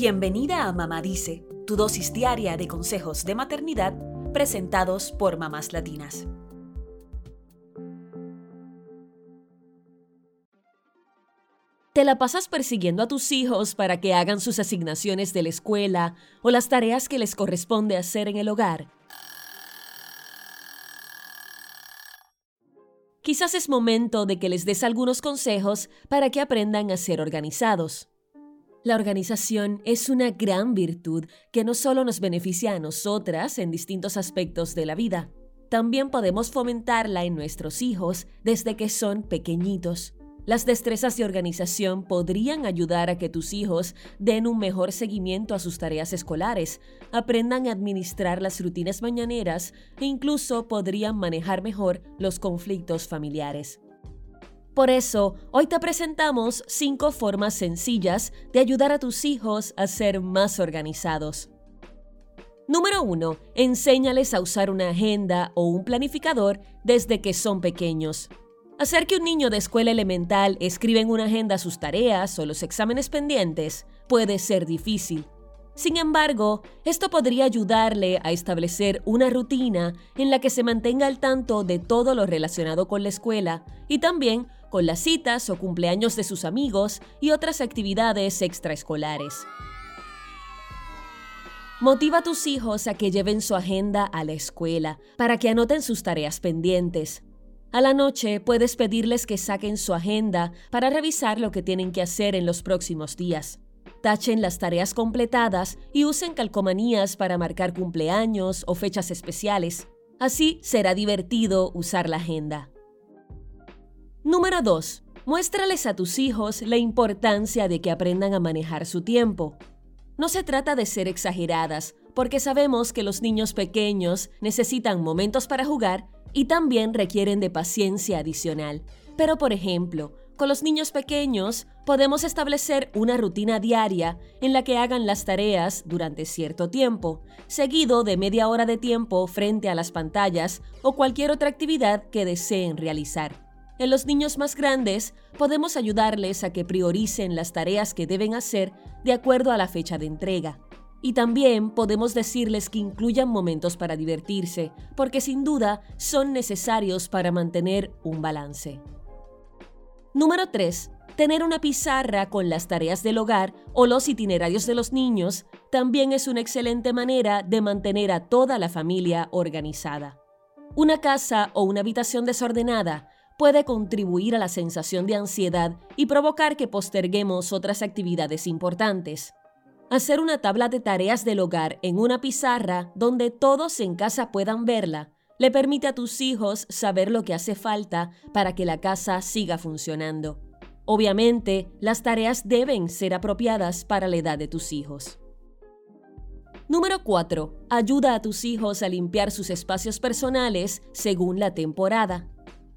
Bienvenida a Mamá Dice, tu dosis diaria de consejos de maternidad presentados por mamás latinas. ¿Te la pasas persiguiendo a tus hijos para que hagan sus asignaciones de la escuela o las tareas que les corresponde hacer en el hogar? Quizás es momento de que les des algunos consejos para que aprendan a ser organizados. La organización es una gran virtud que no solo nos beneficia a nosotras en distintos aspectos de la vida, también podemos fomentarla en nuestros hijos desde que son pequeñitos. Las destrezas de organización podrían ayudar a que tus hijos den un mejor seguimiento a sus tareas escolares, aprendan a administrar las rutinas mañaneras e incluso podrían manejar mejor los conflictos familiares. Por eso, hoy te presentamos cinco formas sencillas de ayudar a tus hijos a ser más organizados. Número 1. Enséñales a usar una agenda o un planificador desde que son pequeños. Hacer que un niño de escuela elemental escriba en una agenda sus tareas o los exámenes pendientes puede ser difícil. Sin embargo, esto podría ayudarle a establecer una rutina en la que se mantenga al tanto de todo lo relacionado con la escuela y también con las citas o cumpleaños de sus amigos y otras actividades extraescolares. Motiva a tus hijos a que lleven su agenda a la escuela para que anoten sus tareas pendientes. A la noche puedes pedirles que saquen su agenda para revisar lo que tienen que hacer en los próximos días. Tachen las tareas completadas y usen calcomanías para marcar cumpleaños o fechas especiales. Así será divertido usar la agenda. Número 2. Muéstrales a tus hijos la importancia de que aprendan a manejar su tiempo. No se trata de ser exageradas, porque sabemos que los niños pequeños necesitan momentos para jugar y también requieren de paciencia adicional. Pero por ejemplo, con los niños pequeños podemos establecer una rutina diaria en la que hagan las tareas durante cierto tiempo, seguido de media hora de tiempo frente a las pantallas o cualquier otra actividad que deseen realizar. En los niños más grandes podemos ayudarles a que prioricen las tareas que deben hacer de acuerdo a la fecha de entrega. Y también podemos decirles que incluyan momentos para divertirse, porque sin duda son necesarios para mantener un balance. Número 3. Tener una pizarra con las tareas del hogar o los itinerarios de los niños también es una excelente manera de mantener a toda la familia organizada. Una casa o una habitación desordenada puede contribuir a la sensación de ansiedad y provocar que posterguemos otras actividades importantes. Hacer una tabla de tareas del hogar en una pizarra donde todos en casa puedan verla le permite a tus hijos saber lo que hace falta para que la casa siga funcionando. Obviamente, las tareas deben ser apropiadas para la edad de tus hijos. Número 4. Ayuda a tus hijos a limpiar sus espacios personales según la temporada.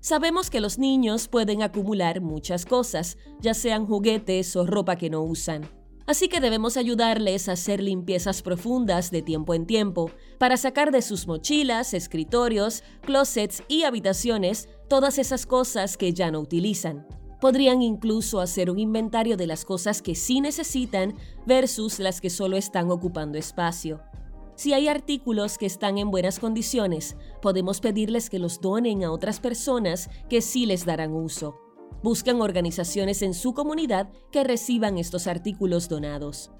Sabemos que los niños pueden acumular muchas cosas, ya sean juguetes o ropa que no usan. Así que debemos ayudarles a hacer limpiezas profundas de tiempo en tiempo para sacar de sus mochilas, escritorios, closets y habitaciones todas esas cosas que ya no utilizan. Podrían incluso hacer un inventario de las cosas que sí necesitan versus las que solo están ocupando espacio. Si hay artículos que están en buenas condiciones, podemos pedirles que los donen a otras personas que sí les darán uso. Buscan organizaciones en su comunidad que reciban estos artículos donados.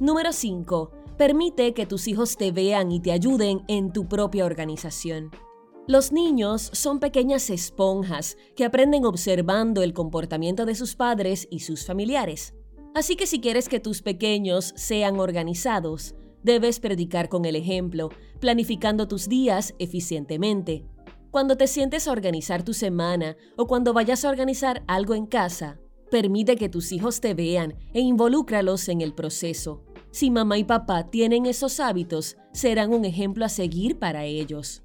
Número 5. Permite que tus hijos te vean y te ayuden en tu propia organización. Los niños son pequeñas esponjas que aprenden observando el comportamiento de sus padres y sus familiares. Así que si quieres que tus pequeños sean organizados, debes predicar con el ejemplo, planificando tus días eficientemente. Cuando te sientes a organizar tu semana o cuando vayas a organizar algo en casa, permite que tus hijos te vean e involúcralos en el proceso. Si mamá y papá tienen esos hábitos, serán un ejemplo a seguir para ellos.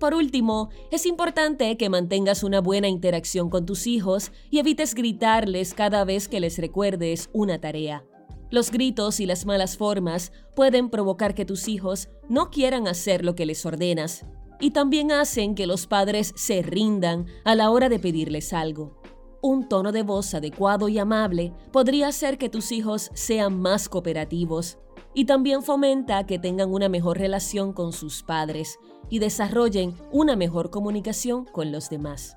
Por último, es importante que mantengas una buena interacción con tus hijos y evites gritarles cada vez que les recuerdes una tarea. Los gritos y las malas formas pueden provocar que tus hijos no quieran hacer lo que les ordenas y también hacen que los padres se rindan a la hora de pedirles algo. Un tono de voz adecuado y amable podría hacer que tus hijos sean más cooperativos y también fomenta que tengan una mejor relación con sus padres y desarrollen una mejor comunicación con los demás.